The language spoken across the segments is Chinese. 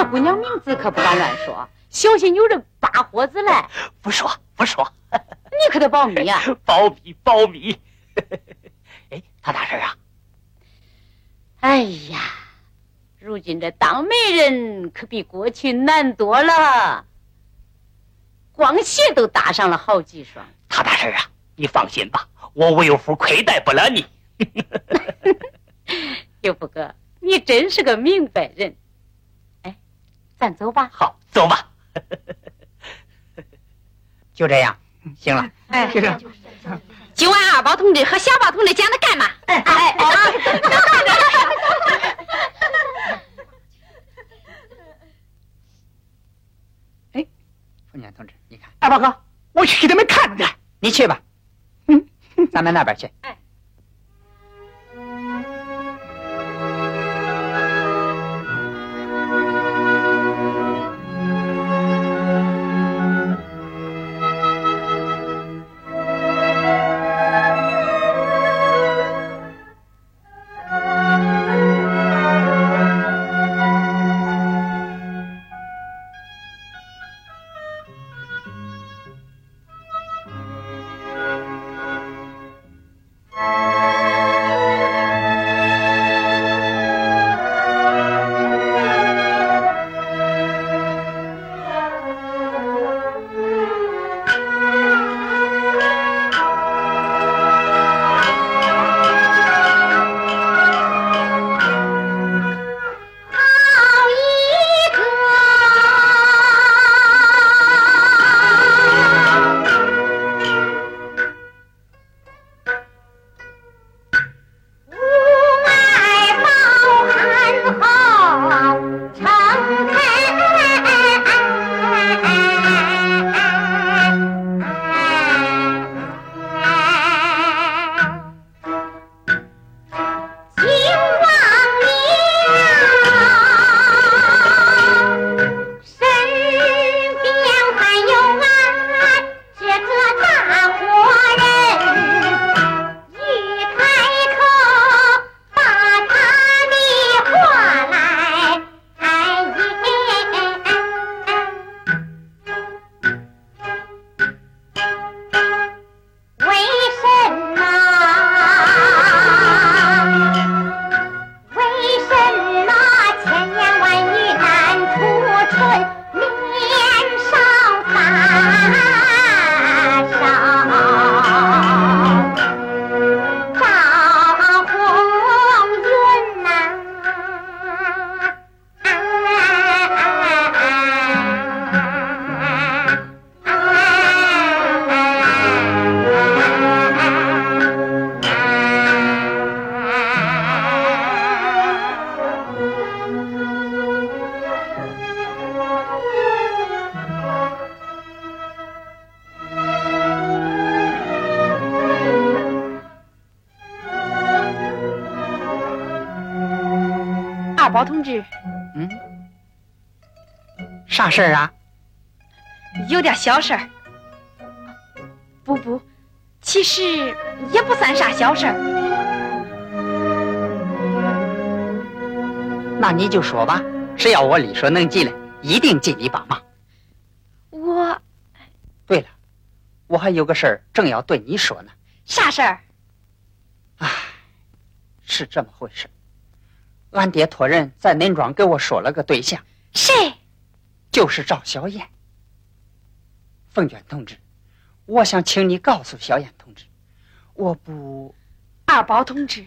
这姑娘名字可不敢乱说，小心有人扒火子来。不说，不说。你可得保密啊！保密，保密。哎，他大事啊？哎呀，如今这当媒人可比过去难多了，光鞋都搭上了好几双。他大事啊？你放心吧，我吴有福亏待不了你。有福哥，你真是个明白人。哎，咱走吧。好，走吧。就这样，行了。哎，就这样。今晚二宝同志和小宝同志讲的干嘛？哎哎哎！哎，凤年同志，你看，二宝哥，我去给他们看看。你去吧。嗯，咱们那边去。哎。啥事儿啊？有点小事儿。不不，其实也不算啥小事儿。那你就说吧，只要我力所能及的，一定尽力帮忙。我，对了，我还有个事儿正要对你说呢。啥事儿？唉，是这么回事。俺爹托人在恁庄给我说了个对象，谁？就是赵小燕。凤娟同志，我想请你告诉小燕同志，我不。二宝同志。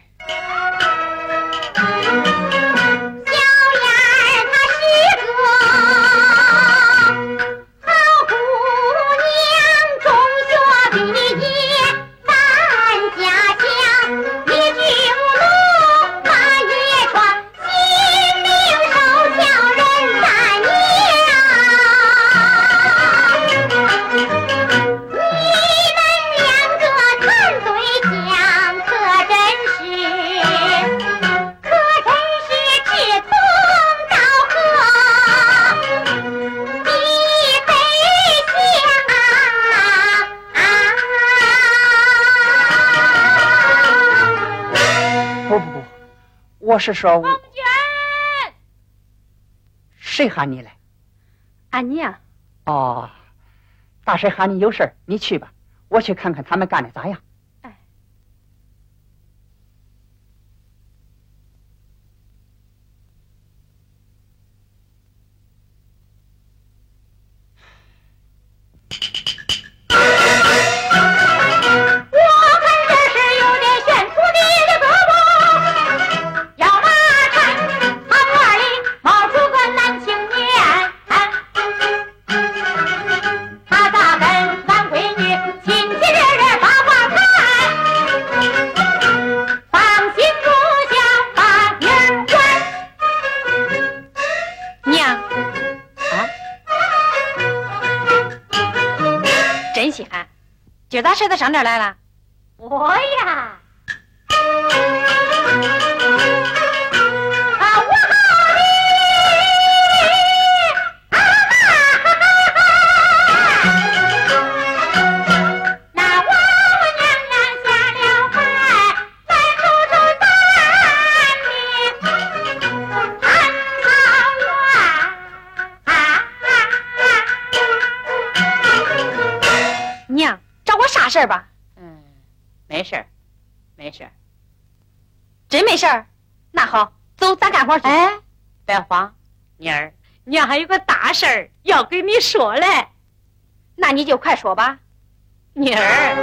我是说，王娟，谁喊你来？俺娘，哦，大婶喊你有事儿你去吧，我去看看他们干的咋样。咋？来了？事儿吧？嗯，没事儿，没事儿，真没事儿。那好，走，咱干活去。哎，别慌，妮儿，娘还有个大事儿要跟你说嘞。那你就快说吧，妮儿。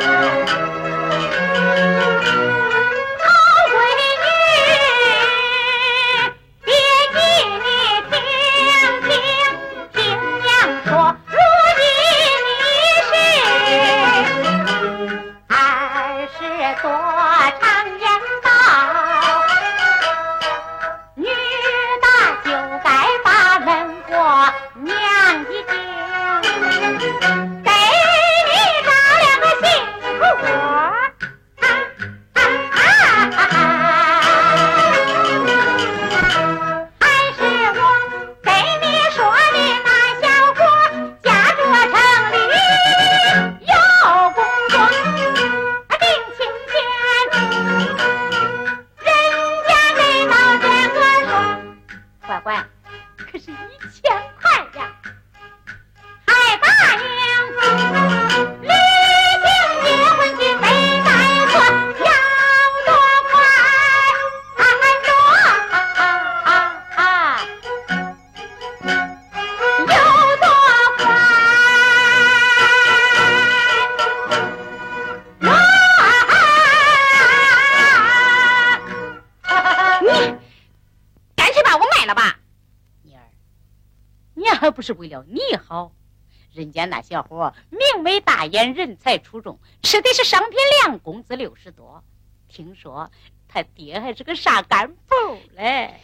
不是为了你好，人家那小伙明眉大眼，人才出众，吃的是商品粮，工资六十多。听说他爹还是个啥干部嘞。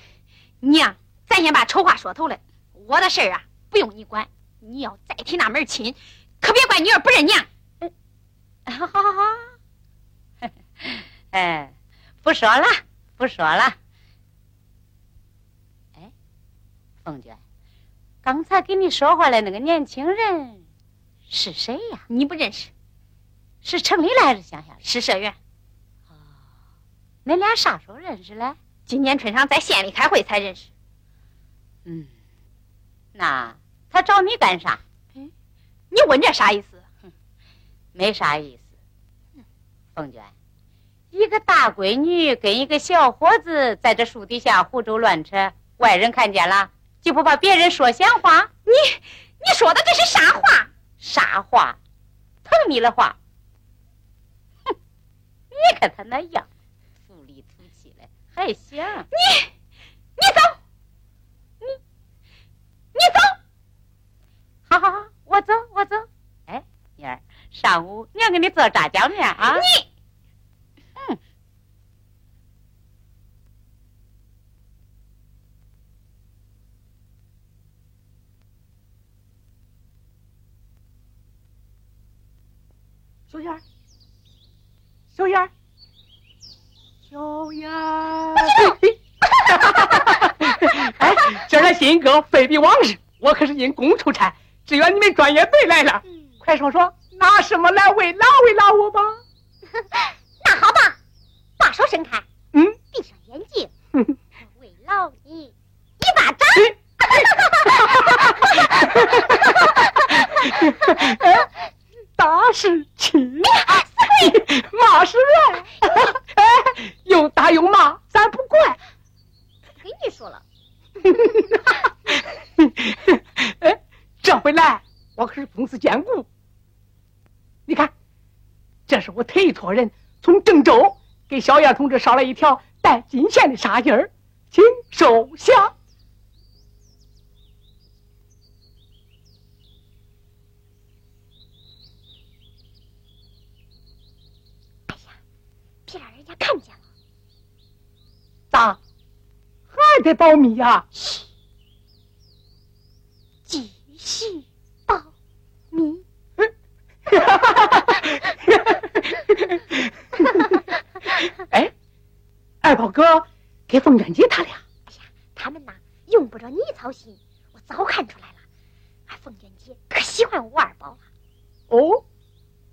娘，咱先把丑话说头了，我的事儿啊不用你管。你要再提那门亲，可别怪女儿不认娘。好好好，哎，不说了，不说了。哎，凤娟。刚才跟你说话的那个年轻人是谁呀？你不认识？是城里来还是乡下？是社员。哦，恁俩啥时候认识嘞？今年春上在县里开会才认识。嗯，那他找你干啥？你问这啥意思？没啥意思。凤娟，一个大闺女跟一个小伙子在这树底下胡诌乱扯，外人看见了。就不怕别人说闲话？你你说的这是啥话？啥话？疼你的话。哼！你看他那样，土里土气的，还行。你你走，你你走。好好好，我走我走。哎，妮儿，上午娘给你做炸酱面啊。你。小燕儿，小燕儿，小燕儿！哎，今儿来新歌非比往日，我可是因公出差，支援你们专业队来了。快说说，拿什么来慰劳慰劳我吧？那好吧，把手伸开，嗯，闭上眼睛，公司兼顾。你看，这是我特意托人从郑州同志捎了一条带金线的纱巾儿，请收下。哎呀别让人家看见了。咋？还得保密呀？嘘，继续保密。哎，二宝哥给凤娟姐他俩，哎呀他们呐，用不着你操心，我早看出来了。俺凤娟姐可喜欢我二宝了。哦，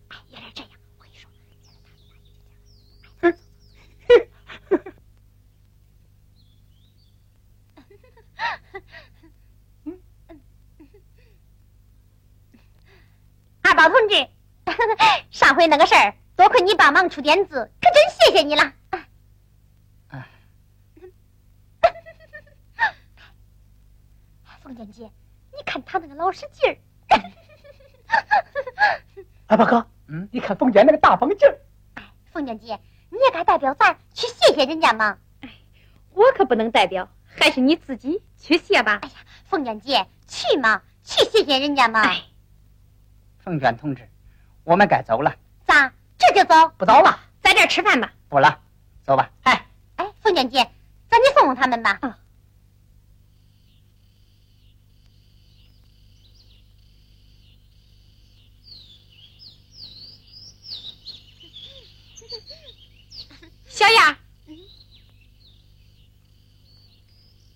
哎，原来这样，我跟你说，二宝同志，上回那个事儿，多亏你帮忙出点子，可真谢谢你了。哎凤娟姐，你看他那个老实劲儿。二宝哥，嗯，你看凤娟那个大方劲儿，哎凤娟姐，你也该代表咱去谢谢人家嘛。哎我可不能代表，还是你自己去谢吧。哎呀凤娟姐，去嘛，去谢谢人家嘛。哎凤娟同志，我们该走了。咋？这就走？不走了。在这儿吃饭吧。不了，走吧。哎，哎，凤娟姐，咱去送送他们吧。啊小雅，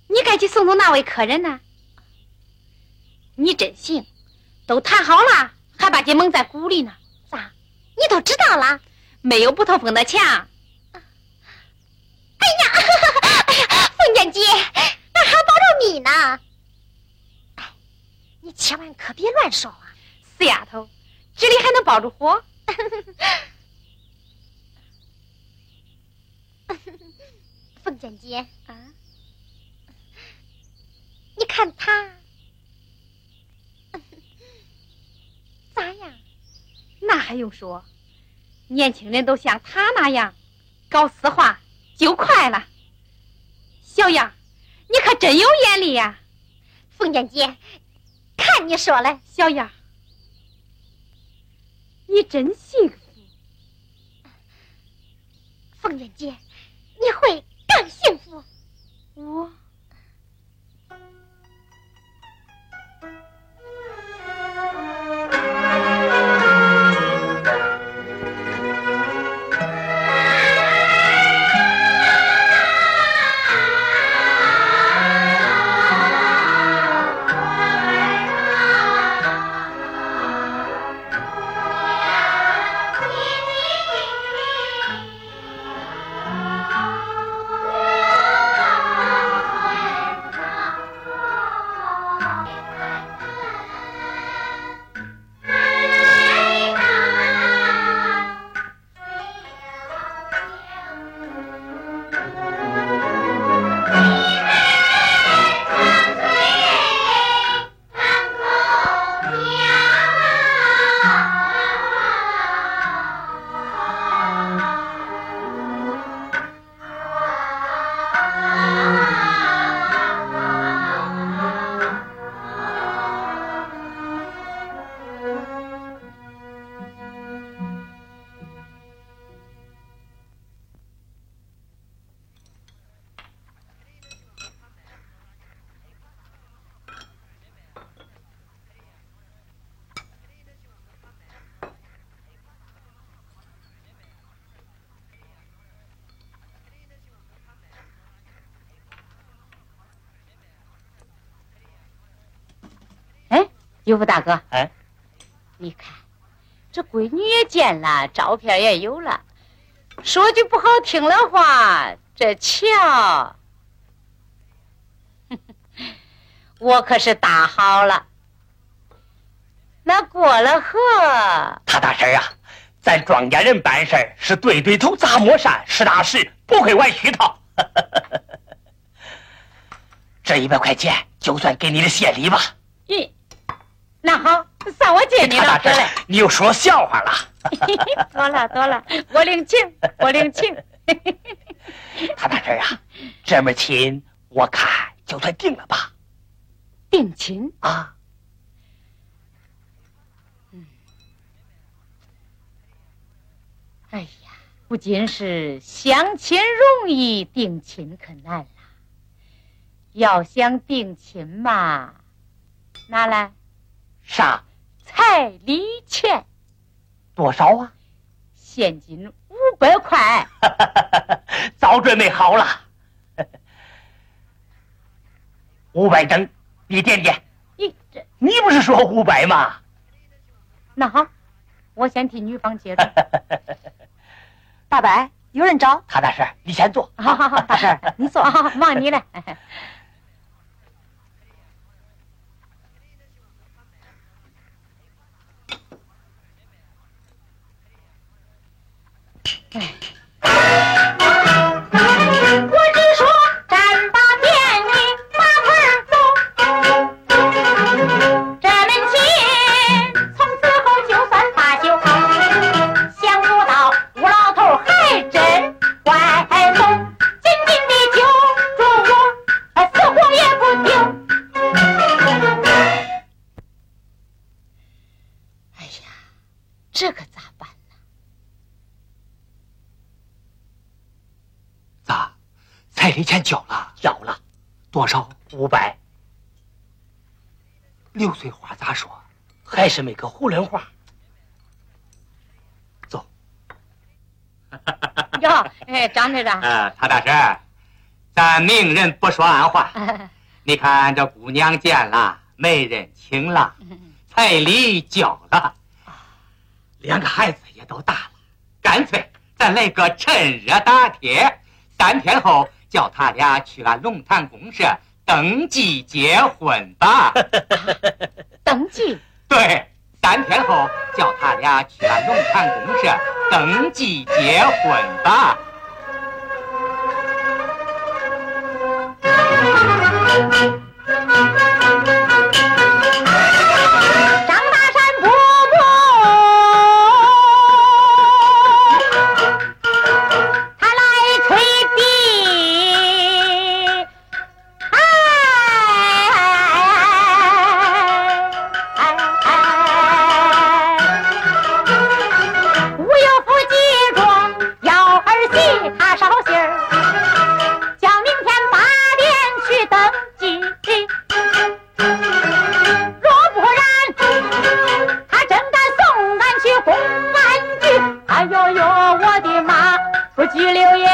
你该去送送那位客人呢。你真行，都谈好了，还把姐蒙在鼓里呢。咋？你都知道了？没有不透风的墙。哎呀，哎呀，凤娟姐，那还保着你呢。哎，你千万可别乱说啊！死丫头，这里还能保住火？凤娟姐啊，你看他咋样？那还用说？年轻人都像他那样，搞私话就快了。小样，你可真有眼力呀、凤娟姐，看你说嘞，小样，你真幸福。凤娟姐，你会更幸福。我有福大哥，哎，你看，这闺女也见了，照片也有了。说句不好听的话，这桥，我可是搭好了。那过了河，他大婶啊，咱庄稼人办事儿是对对头砸磨山，实打实，不会玩虚套。这一百块钱就算给你的谢礼吧。咦，那好，算我借你了，你又说笑话了。多了多了，我领情，我领情。他大婶啊，这门亲我看就算定了吧。定亲，啊，哎呀，不仅是相亲容易，定亲可难了。要想定亲嘛，拿来啥？彩礼钱，多少啊？现金五百块。早准备好了。五百整，你点点。你这你不是说五百吗？那好，我先替女方接着。大伯，有人找。他大婶，你先坐。好好好，大婶，你坐，好好忙你嘞。哎彩礼钱交了？交了。多少？五百。六岁话咋说？还是没个囫囵话。走。哟，哎，张队长，呃，他大婶，咱明人不说暗话。你看这姑娘见了，媒人请了，彩礼交了，两个孩子也都大了，干脆咱来个趁热打铁，三天后叫他俩去俺龙潭公社登记结婚吧。登记。对，三天后叫他俩去俺龙潭公社登记结婚吧。出拘留也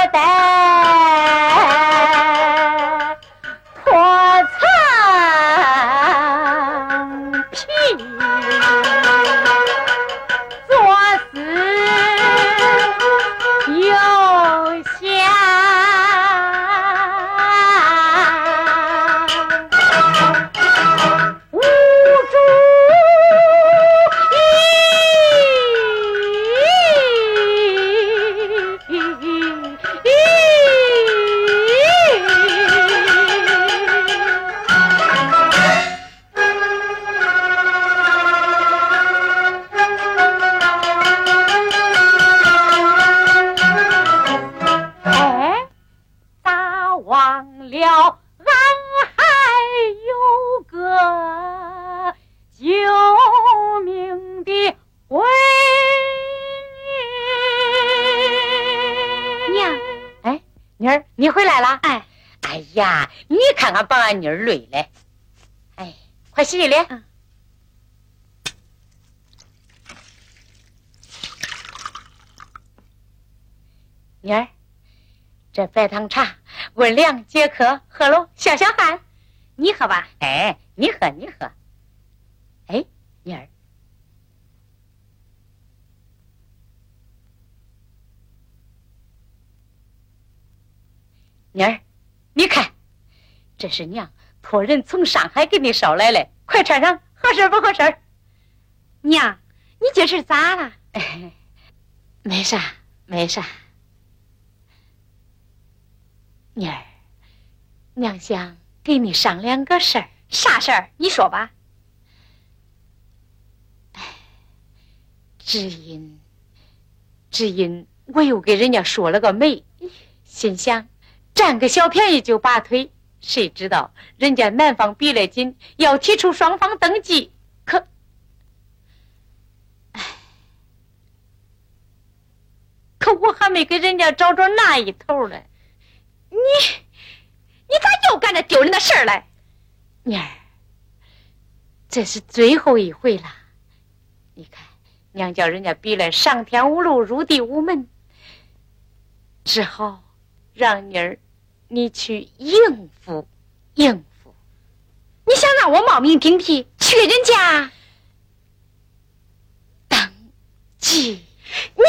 白糖茶温凉解渴，喝喽消消汗。你喝吧。哎，你喝，你喝。哎，妮儿，妮儿，你看，这是娘托人从上海给你捎来的，快穿上，合身不合身？娘，你这是咋了？没啥，没啥。妮儿，娘想给你商量个事儿。啥事儿？你说吧。只因，只因我又给人家说了个媒，心想占个小便宜就拔腿，谁知道人家男方逼了紧，要提出双方登记，可，唉，可我还没给人家找着那一头呢。你，你咋又干这丢人的事儿来？妮儿，这是最后一回了。你看，娘叫人家逼来上天无路，入地无门，只好让妮儿你去应付应付。你想让我冒名顶替去人家登记？你，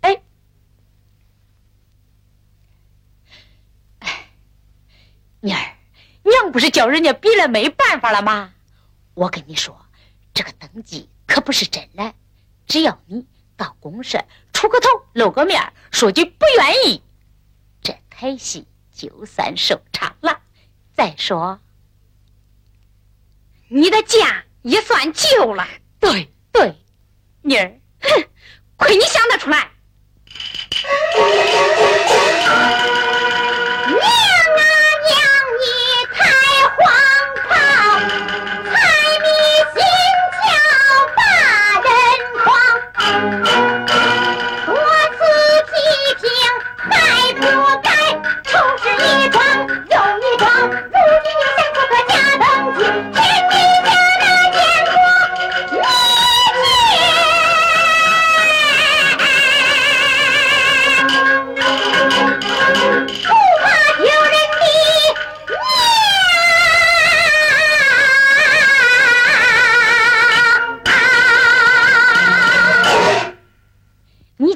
哎，妮儿，娘不是叫人家逼了没办法了吗？我跟你说，这个登记。可不是真的，只要你到公社出个头、露个面，说句不愿意，这台戏就算收场了。再说，你的家也算救了。对对，妮儿，哼，亏你想得出来。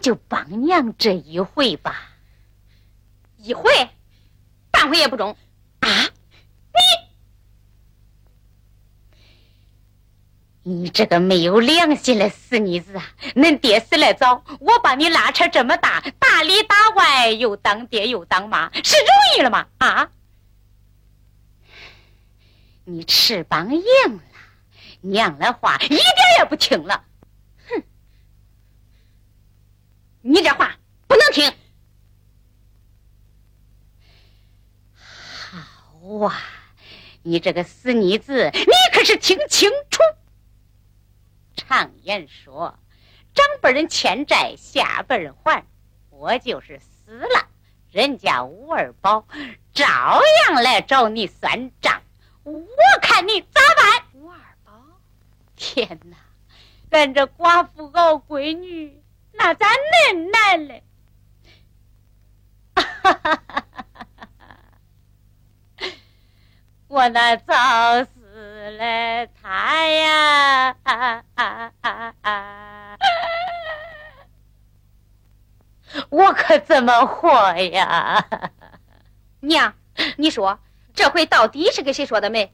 就帮娘这一回吧，一回，半回也不中啊！你，你这个没有良心的死妮子啊！恁爹死来早，我把你拉扯这么大，打里打外又当爹又当妈，是容易了吗？啊！你翅膀硬了，娘的话一点也不听了。你这话不能听。好啊，你这个死妮子，你可是听清楚。常言说，长辈人欠债，下辈人还。我就是死了，人家吴二宝照样来找你算账。我看你咋办？吴二宝，天哪，俺这寡妇熬闺女。那咋恁难嘞？我那早死了他呀，我可怎么活呀？娘，你说这回到底是给谁说的媒？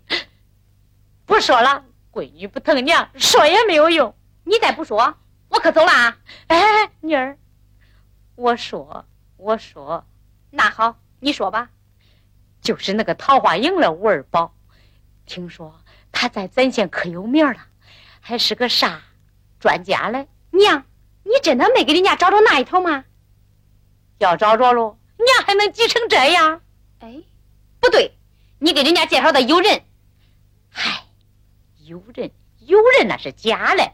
不说了，闺女不疼娘，说也没有用。你再不说。我可走了啊！哎，妮儿，我说，我说，那好，你说吧。就是那个桃花营的吴二宝，听说他在咱县可有名了，还是个啥专家嘞？娘，你真的没给人家找着那一头吗？要找着喽，娘还能急成这样？哎，不对，你给人家介绍的有人。嗨，有人，有人那是假嘞。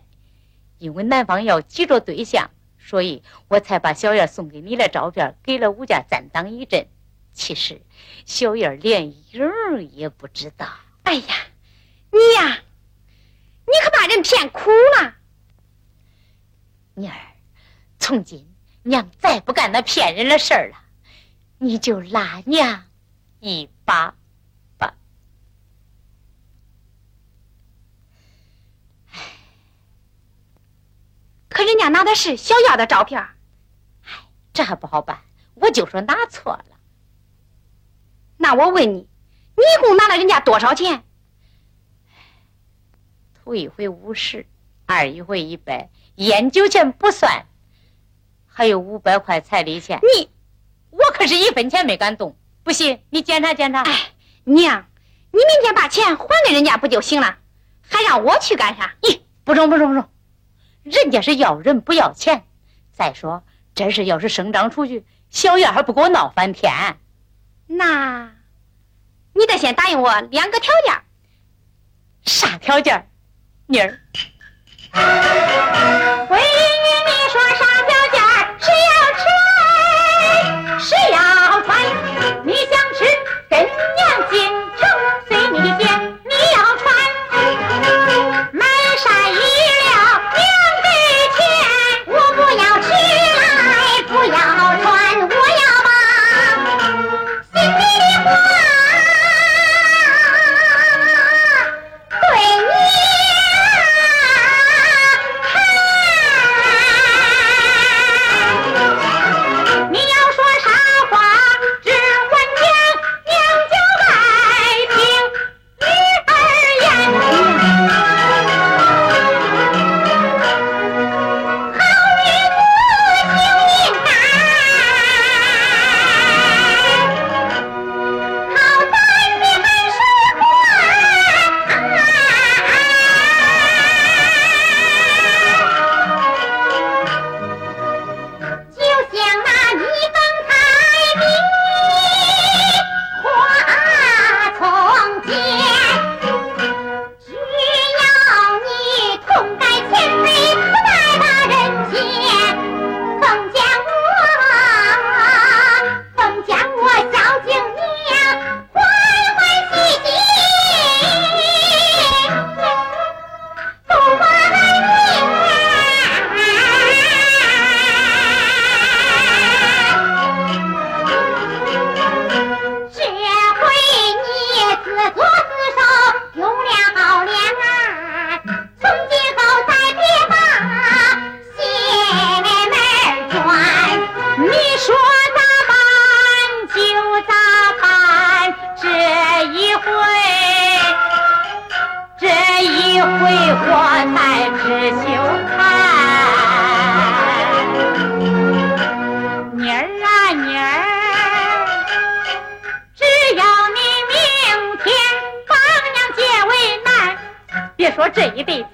因为男方要急着对象，所以我才把小燕送给你的照片给了吴家暂当一阵。其实小燕连影儿也不知道。哎呀，你呀，你可把人骗苦了。妮儿，从今娘再不干那骗人的事儿了，你就拉娘一把。可人家拿的是小燕的照片，哎，这还不好办。我就说拿错了。那我问你，你一共拿了人家多少钱？头一回五十，二一回一百，烟酒钱不算，还有五百块彩礼钱。你，我可是一分钱没敢动。不信你检查检查。哎，娘，你明天把钱还给人家不就行了？还让我去干啥？咦，不中不中不中。人家是要人不要钱。再说这事要是声张出去，小燕还不给我闹翻天。那，你得先答应我两个条件。啥条件？妮儿，一辈子，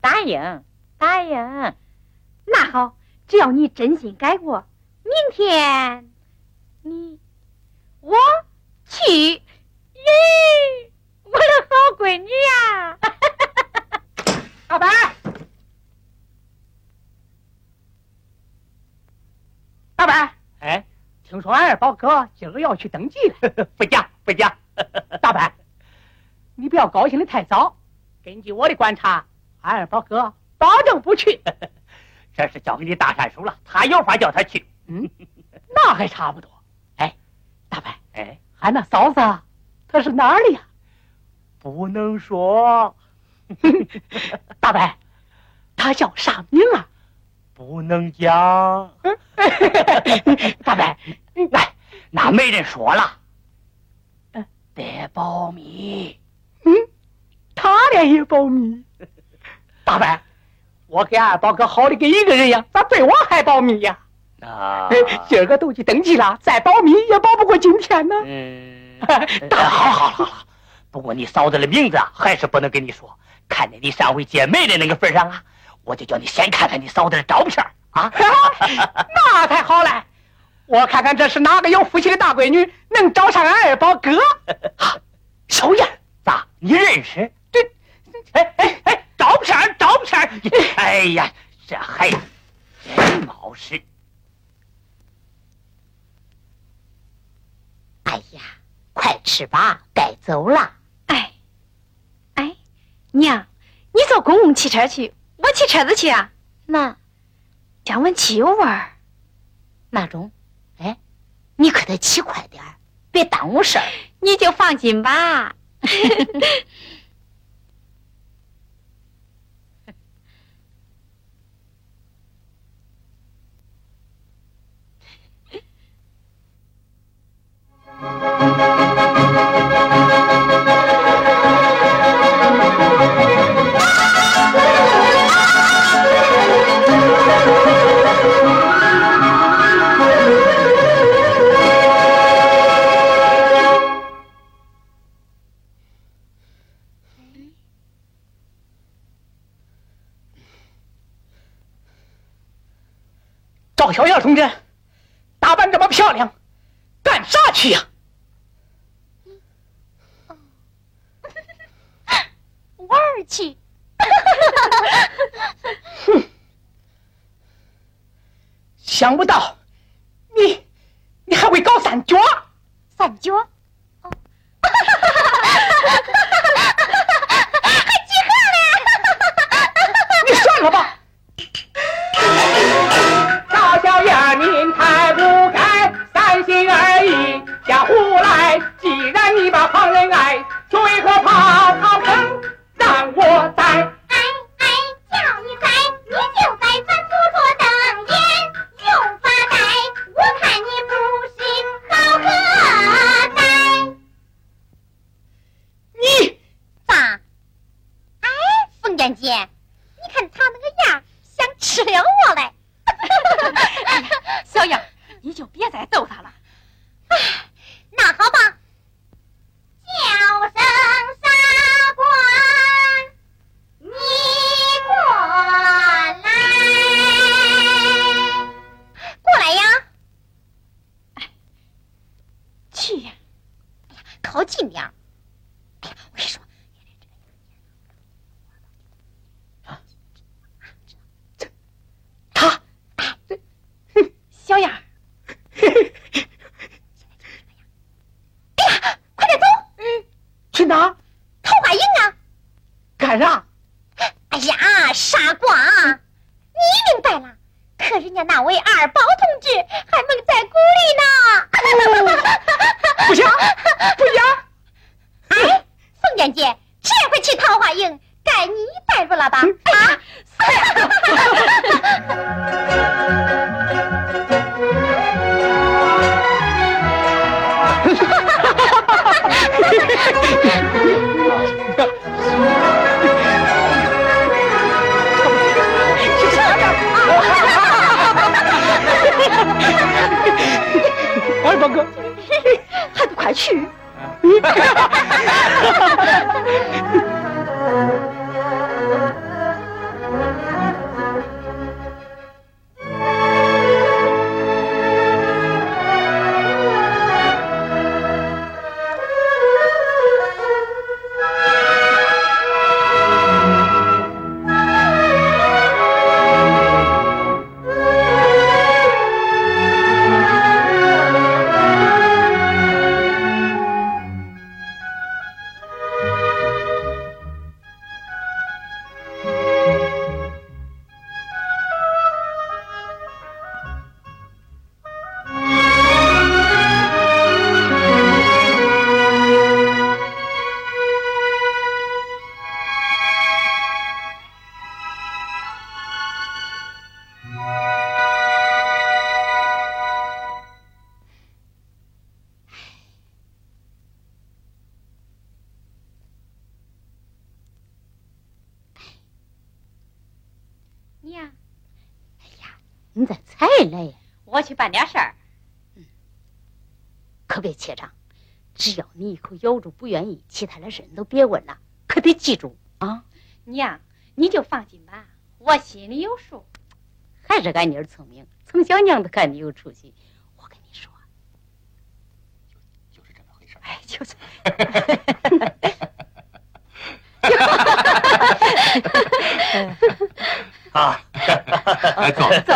答应，答应。那好，只要你真心改过，明天你我去。咦，我的好闺女呀、大白，大白，哎，听说俺二宝哥今儿要去登记了。不假不假。大白，你不要高兴的太早。根据我的观察，俺二宝哥保证不去。这是交给你大山叔了，他有法叫他去。嗯，那还差不多。哎，大伯，哎，俺那嫂子她是哪儿的呀？不能说，大伯，她叫啥名啊？不能讲。大伯，来，那没人说了。得保密。嗯，他俩也保密。大伯，我给二宝哥好的跟一个人样，咋对我还保密呀？啊，今儿个都去登记了，再保密也保不过今天呢。嗯，大爷好好好好，不过你嫂子的名字啊，还是不能跟你说。看在你上回见妹的那个份上啊，我就叫你先看看你嫂子的照片啊。那太好了，我看看这是哪个有福气的大闺女能找上俺二宝哥。小燕，咋？你认识？对，哎哎哎，照片照片 哎呀，这孩子真冒失。哎呀，快吃吧，该走了。哎，哎，娘，你坐公共汽车去，我骑车子去啊。那降温汽油味儿。那中，哎，你可得骑快点儿，别耽误事儿。你就放心吧。赵小燕同志，打扮这么漂亮，干啥去呀？玩儿去。哼，想不到，你你还会搞三角？三角？哦，你带入了吧？啊，二宝哥，还不快去？你咋才来呀？我去办点事儿。可别怯场，只要你一口咬住不愿意，其他的事你都别问了，可得记住啊！娘，你就放心吧，我心里有数。还是俺妮儿聪明，从小娘都看你有出息。我跟你说，就是这么回事。哎，就是。啊，走走。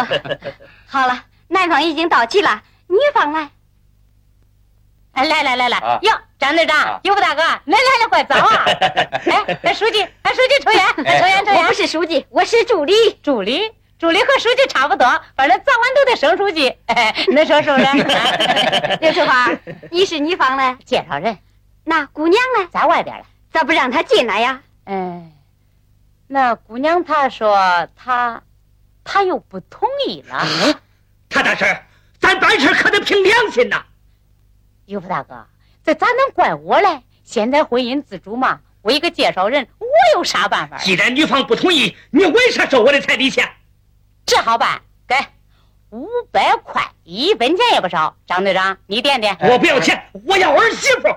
好了，男方已经到齐了，女方来。哎，来来来来，啊哟，张队长啊，尤副大哥，恁来的怪早啊！哎，哎，书记，哎，书记抽烟，哎抽烟，抽烟我不。是书记，我是助理。助理，助理和书记差不多，反正早晚都得升书记。哎，恁说是不是？刘翠花，你是女方嘞？介绍人那姑娘呢？在外边了。咋不让她进来呀？哎，那姑娘她说她，她又不同意了。谭大婶，咱办事可得凭良心呐。玉福大哥，这咋能怪我嘞？现在婚姻自主嘛，我一个介绍人，我有啥办法？既然女方不同意，你为啥收我的彩礼钱？这好办，给五百块，一分钱也不少。张队长，你点点。我不要钱，我要儿媳妇。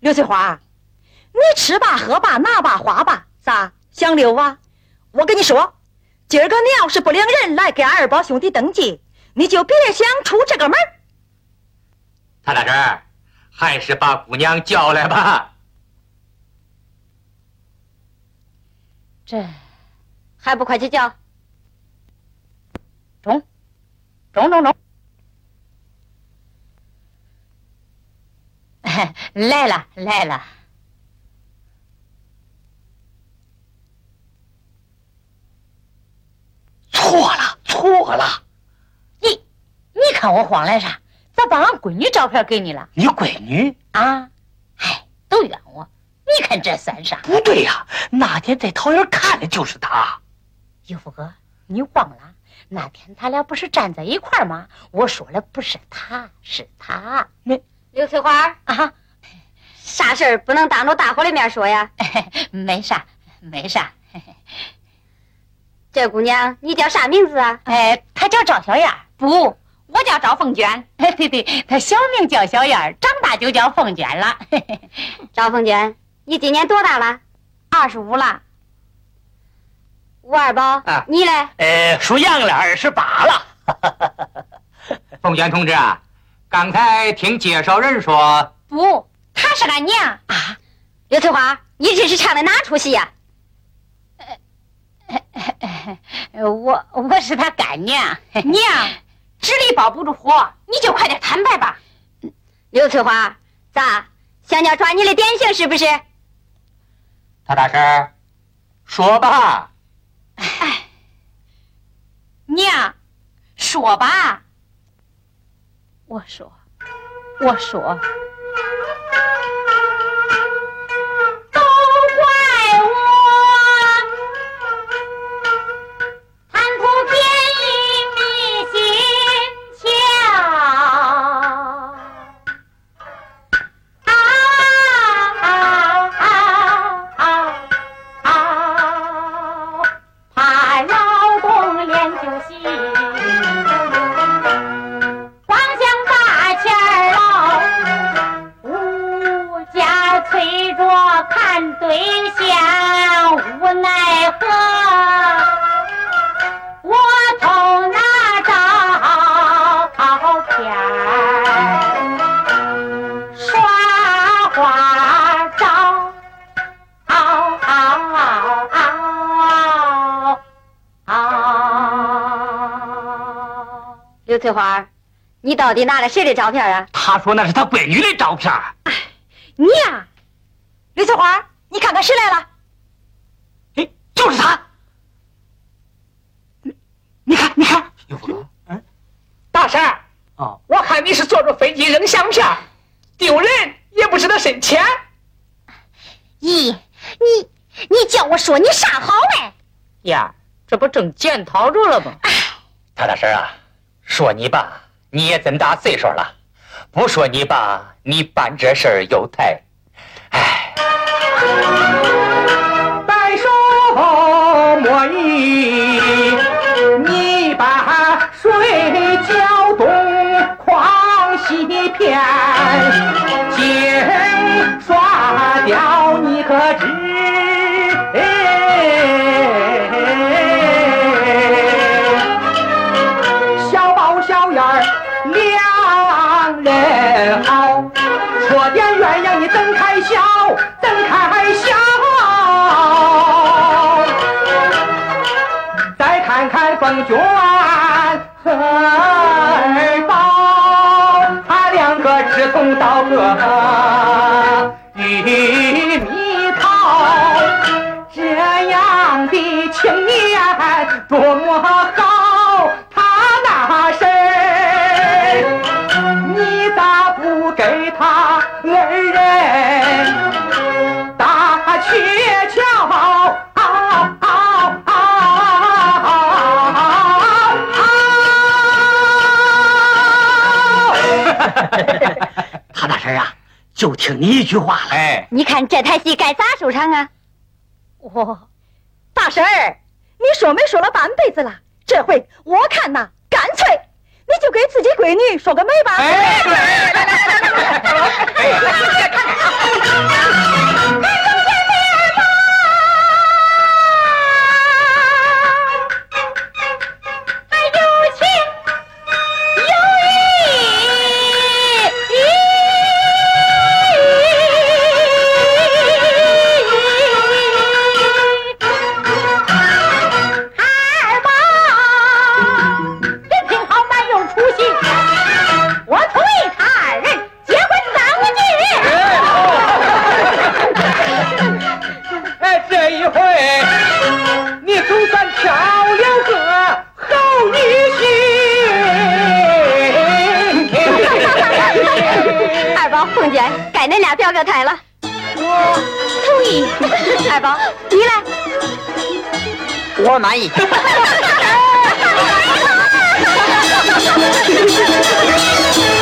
刘翠花，你吃吧喝吧拿吧花吧，咋想溜啊？我跟你说，今儿个你要是不领人来给俺二宝兄弟登记，你就别想出这个门儿谭大婶，还是把姑娘叫来吧。这还不快去叫？中中中中，来了来了。错了，错了，你你看我慌来啥？咋把俺闺女照片给你了你闺女啊？哎，都怨我！你看这算啥？不对呀、那天在桃园看的就是她。尤福哥，你忘了那天他俩不是站在一块儿吗？我说了，不是他，是他刘翠花，啊，啥事儿不能当着大伙的面说呀？没啥，没啥。这姑娘，你叫啥名字啊？哎，她叫赵小燕，不，我叫赵凤娟。哎，对对，她小名叫小燕，长大就叫凤娟了。赵凤娟，你今年多大了？二十五了，吴二宝，啊你嘞？呃，属羊了，二十八了。凤娟同志啊，刚才听介绍人说，不，她是俺娘啊。刘翠花，你这是唱的哪出戏呀、呃我我是他干娘。娘，纸里包不住火，你就快点坦白吧。刘翠花，咋想要抓你的典型是不是？他大婶，说吧。娘，说吧。我说，我说，嗷。刘翠花，你到底拿了谁的照片啊？他说那是他闺女的照片。娘，刘翠花，你看看谁来了？哎，就是他。你你看，你看，有福哥，嗯，大婶儿，哦，我看你是坐着飞机扔相片儿，丢人也不知道深浅。咦，你你叫我说你啥好嘞？呀，这不正检讨着了吗？谭大婶啊，说你吧，你也真大岁数了；不说你吧，你办这事儿又太。哎，白首莫所以你把水搅动，狂喜片，净刷掉，你可知？看凤娟和二宝，他两个志同道合，他那事儿啊，就听你一句话了。哎，你看这台戏该咋收场啊？哦，大婶儿，你说没说了半辈子了，这回我看呐，干脆你就给自己闺女说个媒吧。哎，对，来来来来来来，改那俩表个台了。我同意。二宝你来。我满意。